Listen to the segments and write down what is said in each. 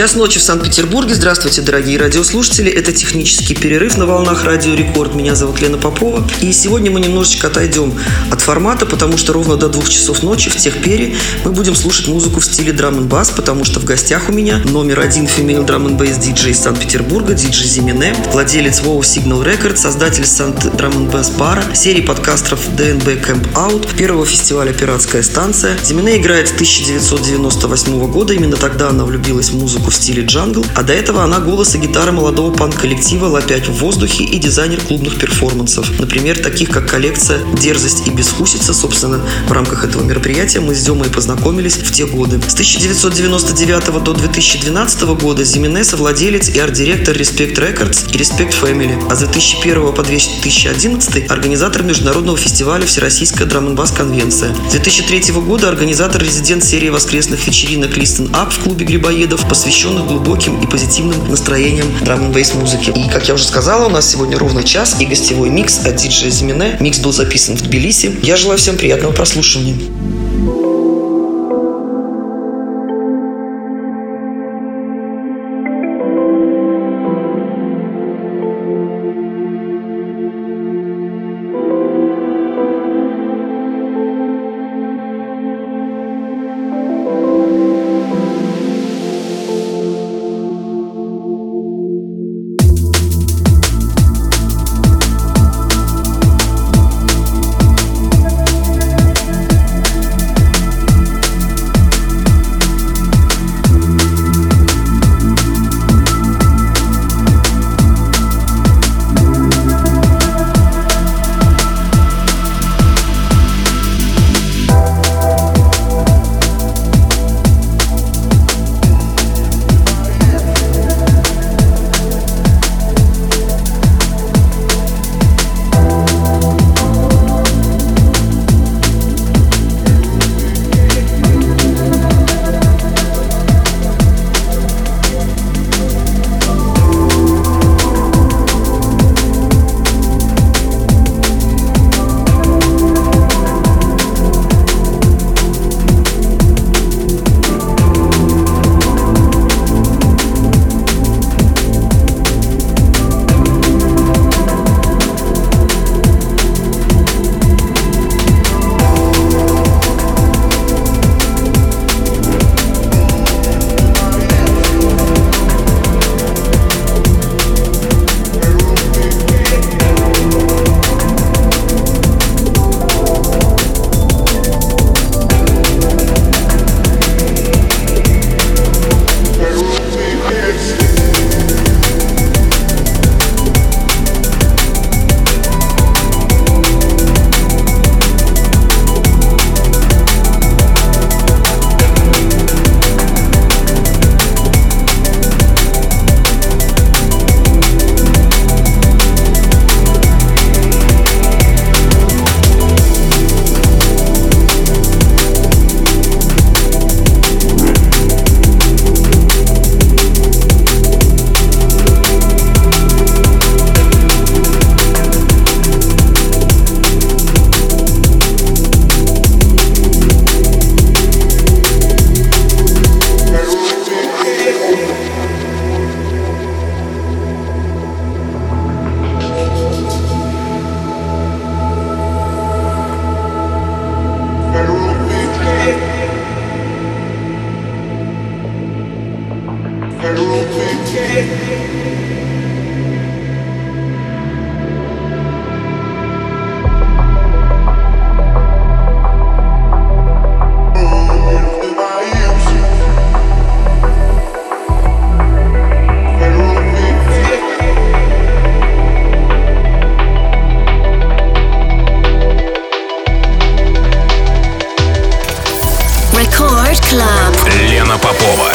Час ночи в Санкт-Петербурге. Здравствуйте, дорогие радиослушатели. Это технический перерыв на волнах Радио Рекорд. Меня зовут Лена Попова. И сегодня мы немножечко отойдем от формата, потому что ровно до двух часов ночи в Техпере мы будем слушать музыку в стиле драм н бас, потому что в гостях у меня номер один female drum and bass диджей из Санкт-Петербурга, диджей Зимине, владелец WoW Signal Records, создатель Санкт Drum and Bass бара, серии подкастеров DNB Camp Out, первого фестиваля «Пиратская станция». Зимине играет с 1998 года, именно тогда она влюбилась в музыку в стиле джангл, а до этого она голос и гитара молодого панк-коллектива «Лопять в воздухе» и дизайнер клубных перформансов. Например, таких как коллекция «Дерзость и безвкусица». Собственно, в рамках этого мероприятия мы с Демой познакомились в те годы. С 1999 до 2012 года Зимине совладелец и арт-директор Respect Records и Respect Family, а с 2001 по 2011 организатор международного фестиваля Всероссийская drum bass конвенция. С 2003 года организатор-резидент серии воскресных вечеринок Listen Up в клубе Грибоедов, посвященных глубоким и позитивным настроением драм н музыки. И, как я уже сказала, у нас сегодня ровно час и гостевой микс от диджея Зимине. Микс был записан в Тбилиси. Я желаю всем приятного прослушивания. Club. Лена Попова.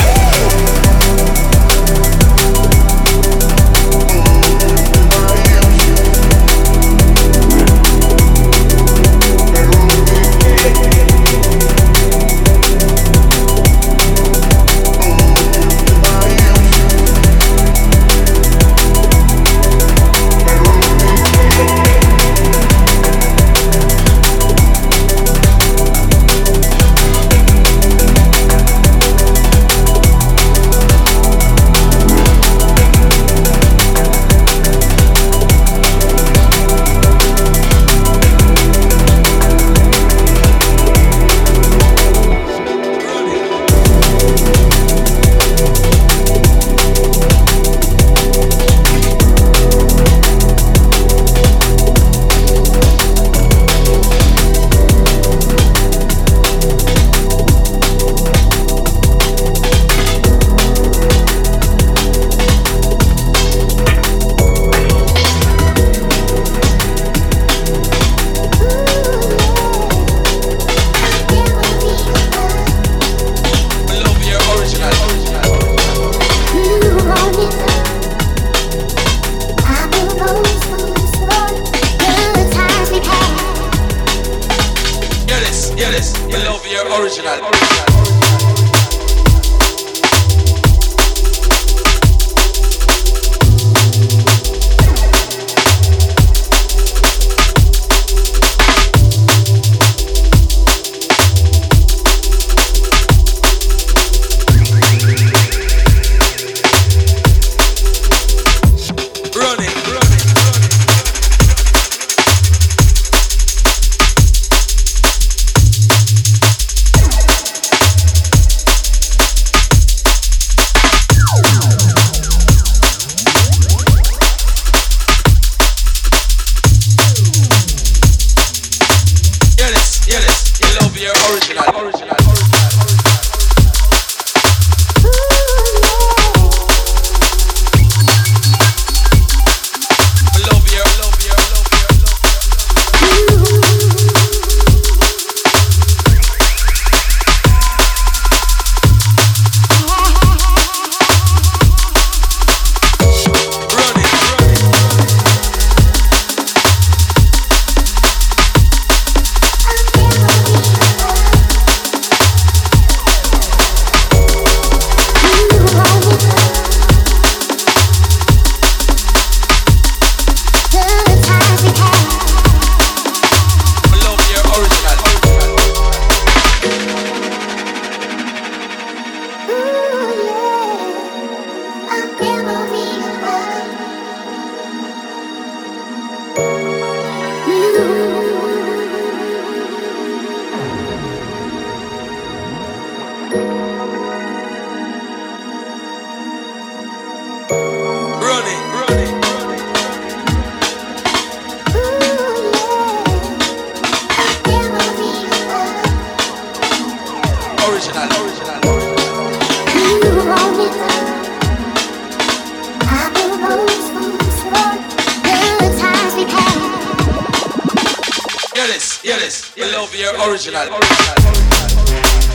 over your original. original.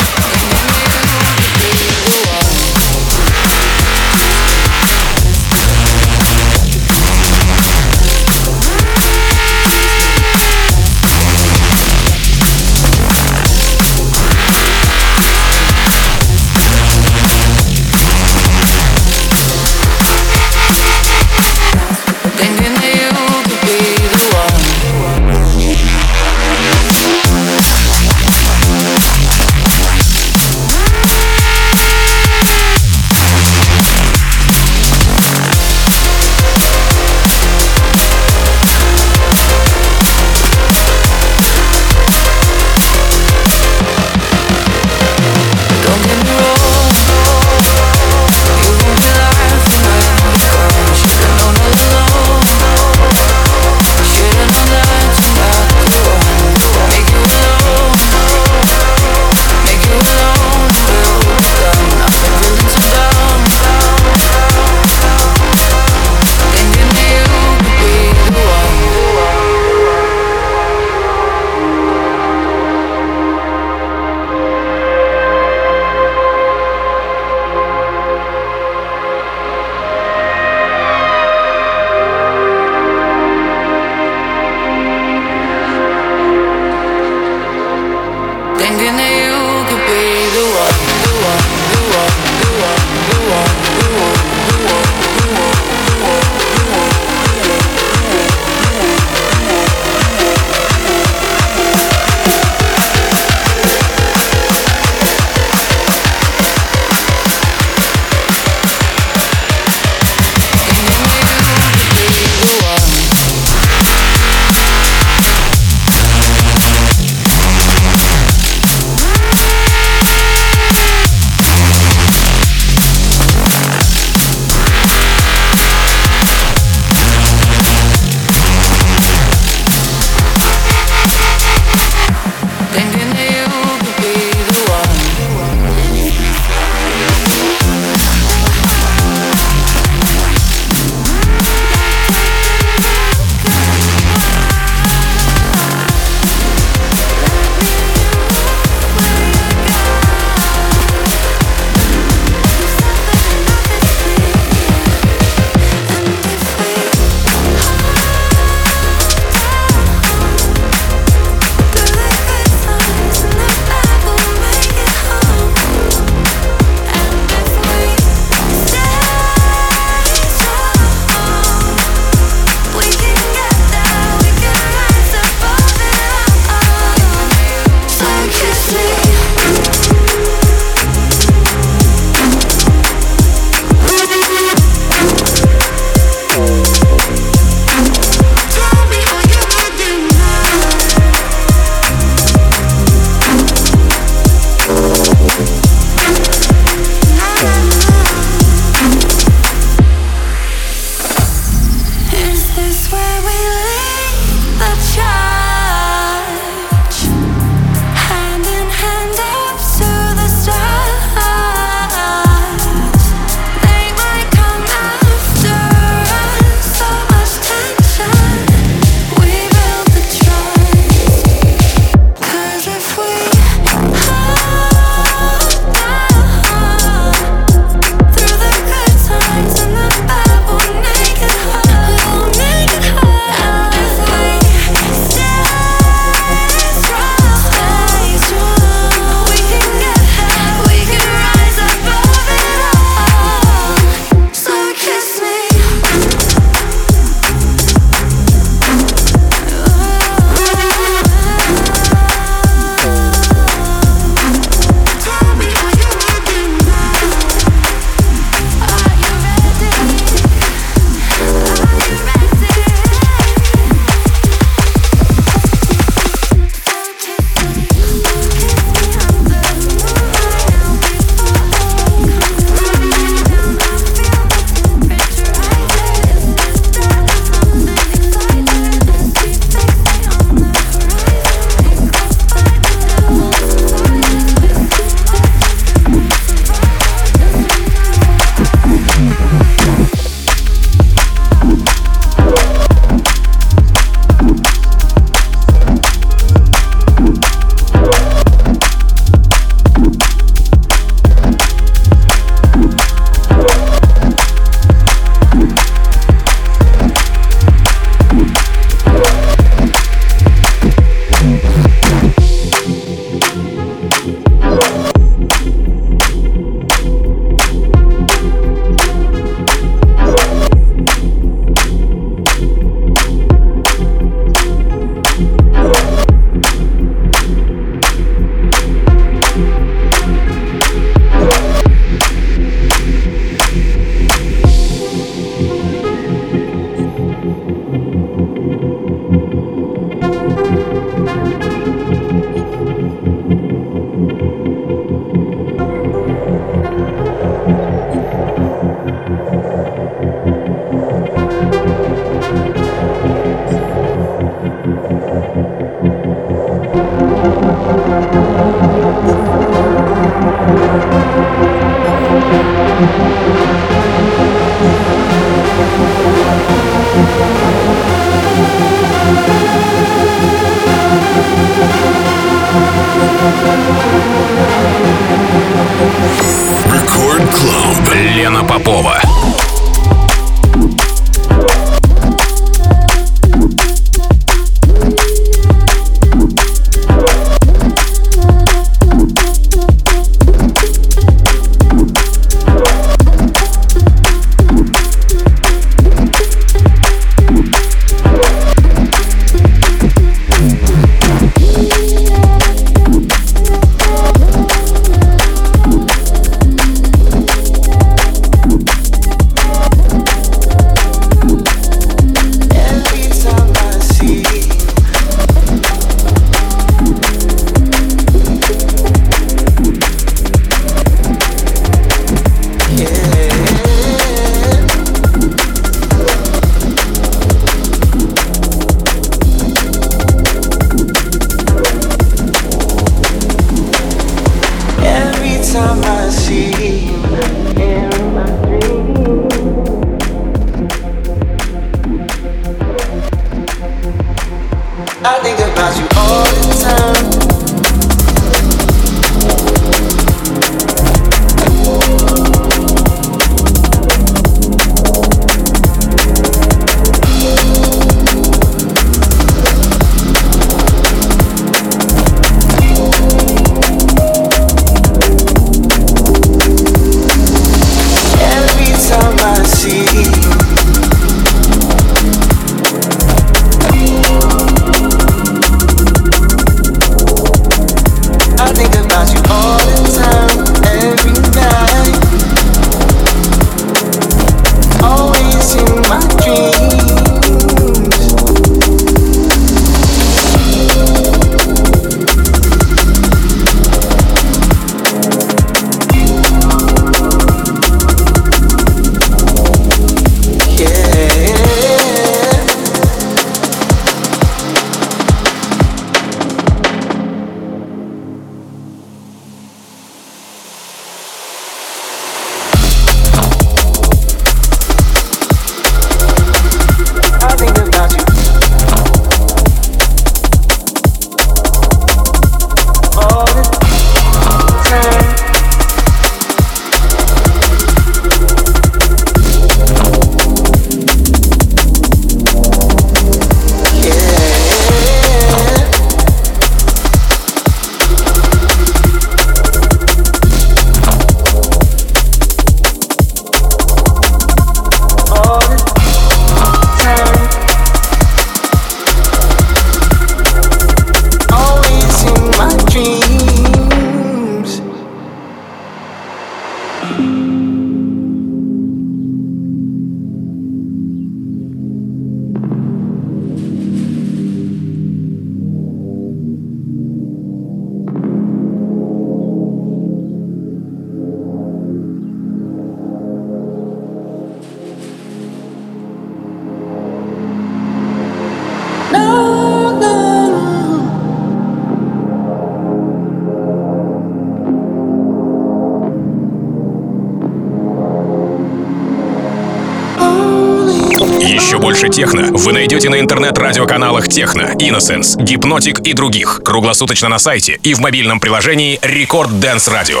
Техно вы найдете на интернет-радиоканалах Техно, Innocence, Hypnotic и других. Круглосуточно на сайте и в мобильном приложении Record Dance Radio.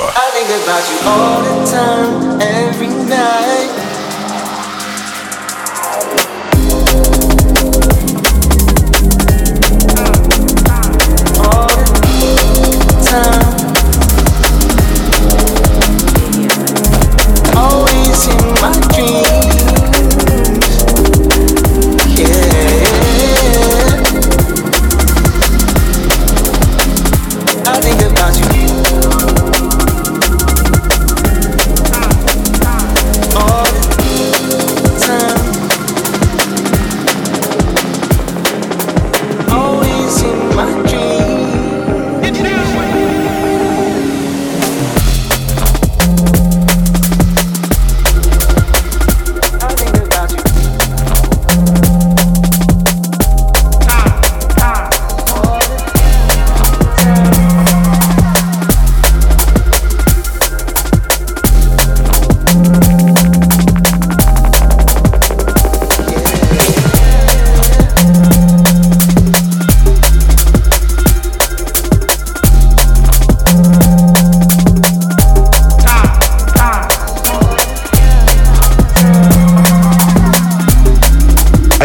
Oh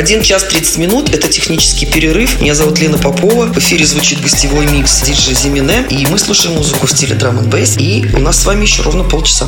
21 час 30 минут. Это технический перерыв. Меня зовут Лена Попова. В эфире звучит гостевой микс диджей Зимине. И мы слушаем музыку в стиле драм н бейс. И у нас с вами еще ровно полчаса.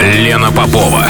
Лена Попова.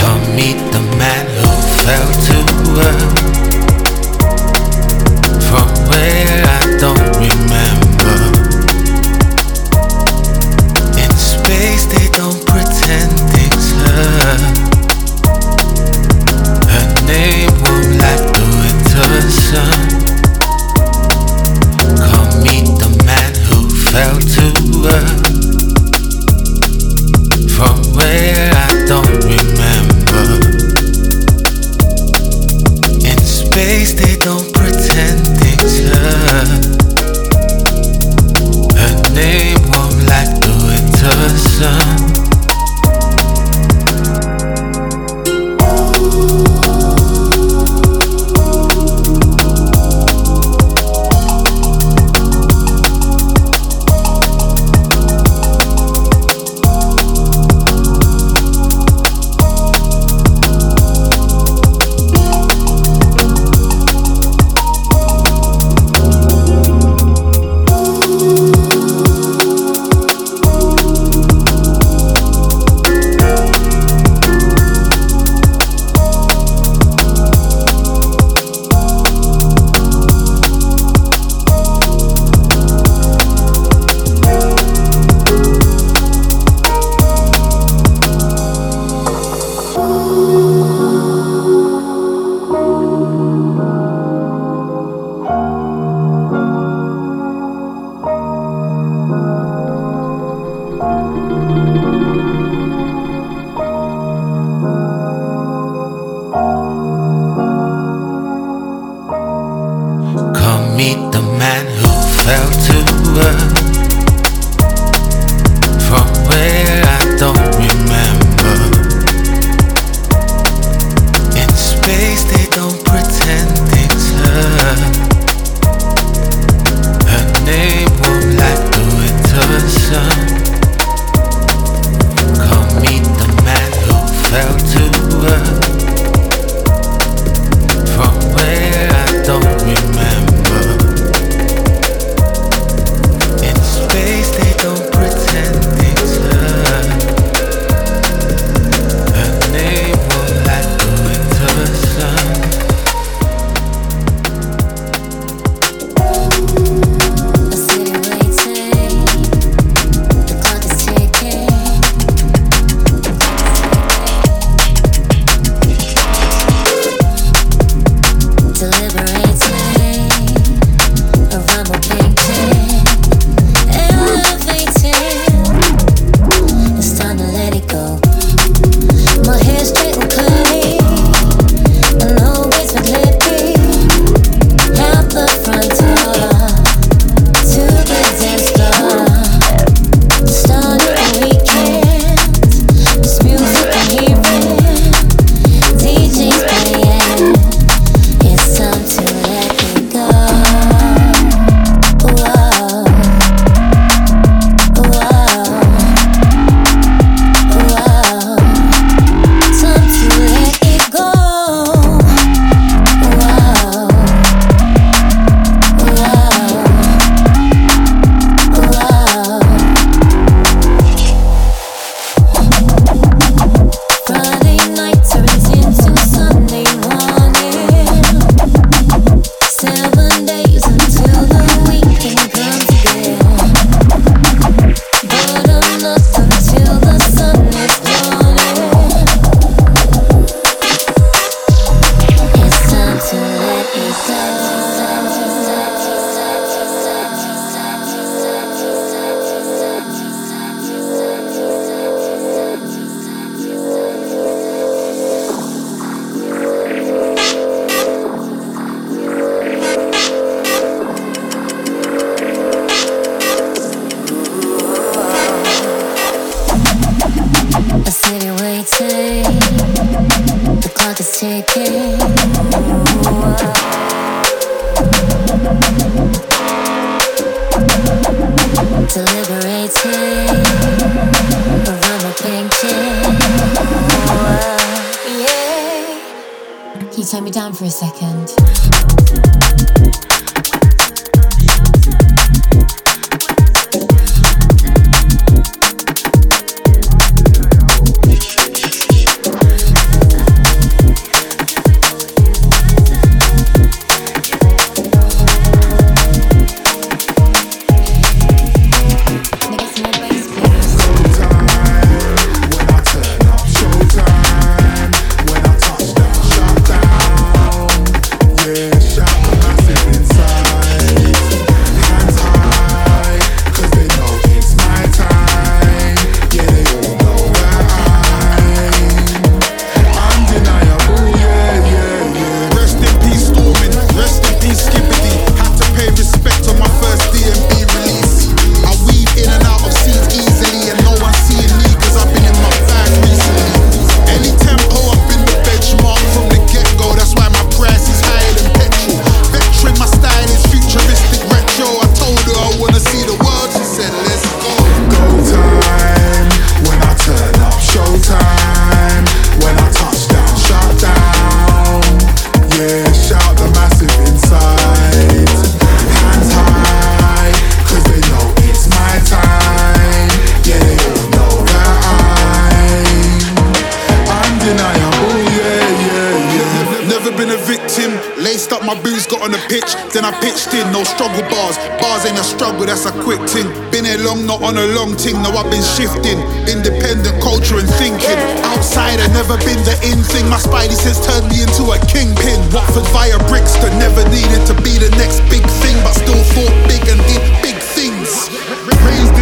That's a quick thing. Been here long, not on a long thing. Now I've been shifting, independent culture and thinking. Outside, I never been the in thing. My spidey sense turned me into a kingpin. Watford via Brixton, never needed to be the next big thing, but still thought big and did big things.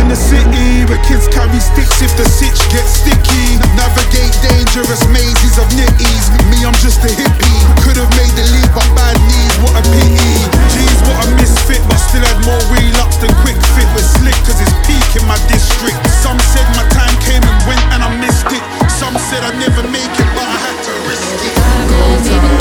In the city, where kids carry sticks if the sitch gets sticky. Navigate dangerous mazes of nitties. Me, I'm just a hippie. Could have made the leap, but bad knees, what a pity. Jeez, what a misfit, but still had more wheel ups than quick fit. With slick, cause it's peak in my district. Some said my time came and went and I missed it. Some said I'd never make it, but I had to risk it.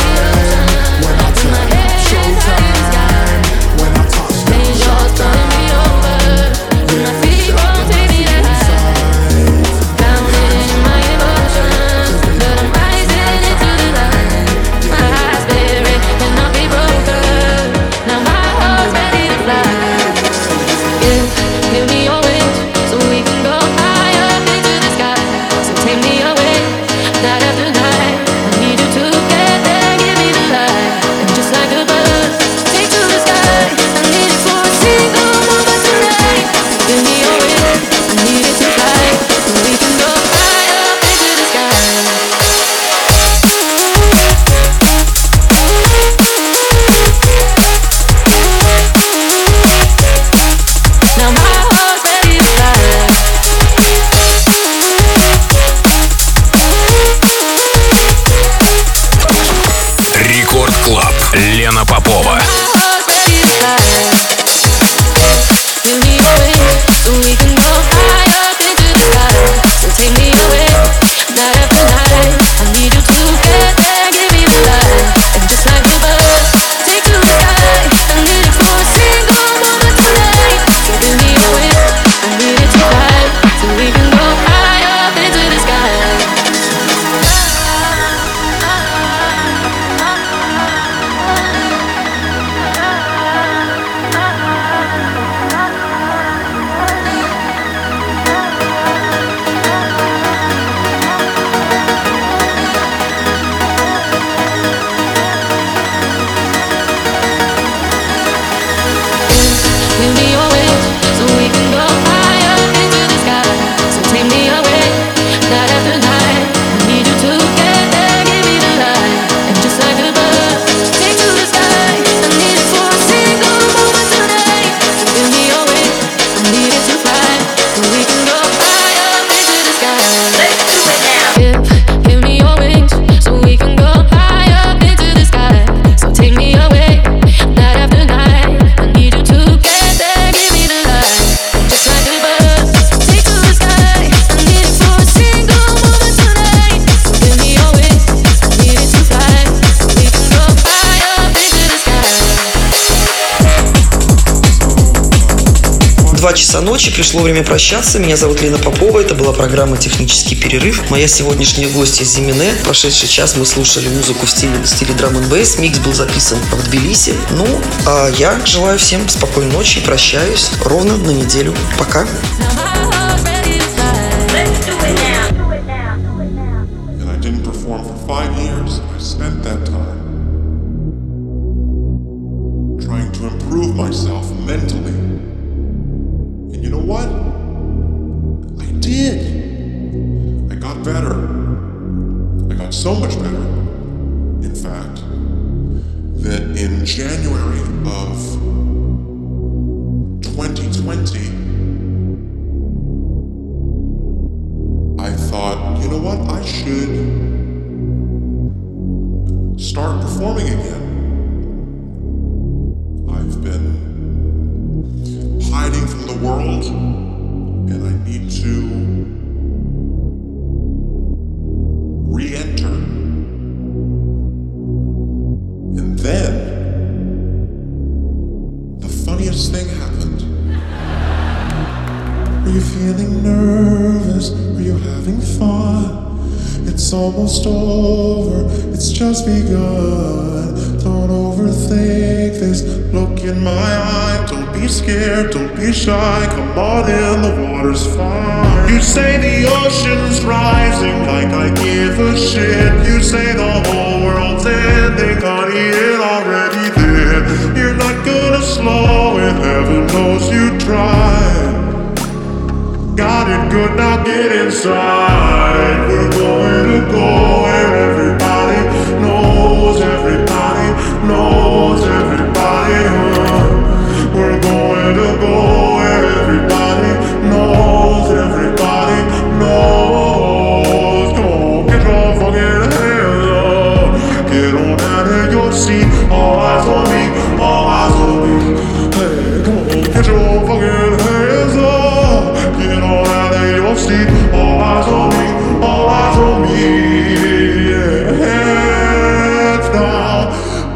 Часа ночи, пришло время прощаться. Меня зовут Лена Попова, это была программа «Технический перерыв». Моя сегодняшняя гостья Зимине. Прошедший час мы слушали музыку в стиле, в стиле драм н бейс. Микс был записан в Тбилиси. Ну, а я желаю всем спокойной ночи и прощаюсь ровно на неделю. Пока. Now having fun. It's almost over, it's just begun. Don't overthink this. Look in my eye, don't be scared, don't be shy. Come on in, the water's fine. You say the ocean's rising like I give a shit. You say the whole world's ending, got it already there. You're not gonna slow it, heaven knows you try could not get inside. We're going to go where everybody knows, everybody seat. All eyes on me, all eyes on me. Yeah, heads down.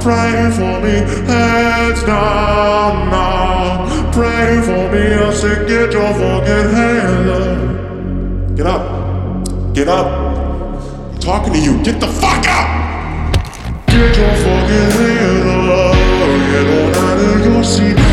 Pray for me, heads down now. Pray for me, I said, get your fucking hands up. Get up. Get up. I'm talking to you. Get the fuck up! Get your fucking hands up. Get on out of your seat.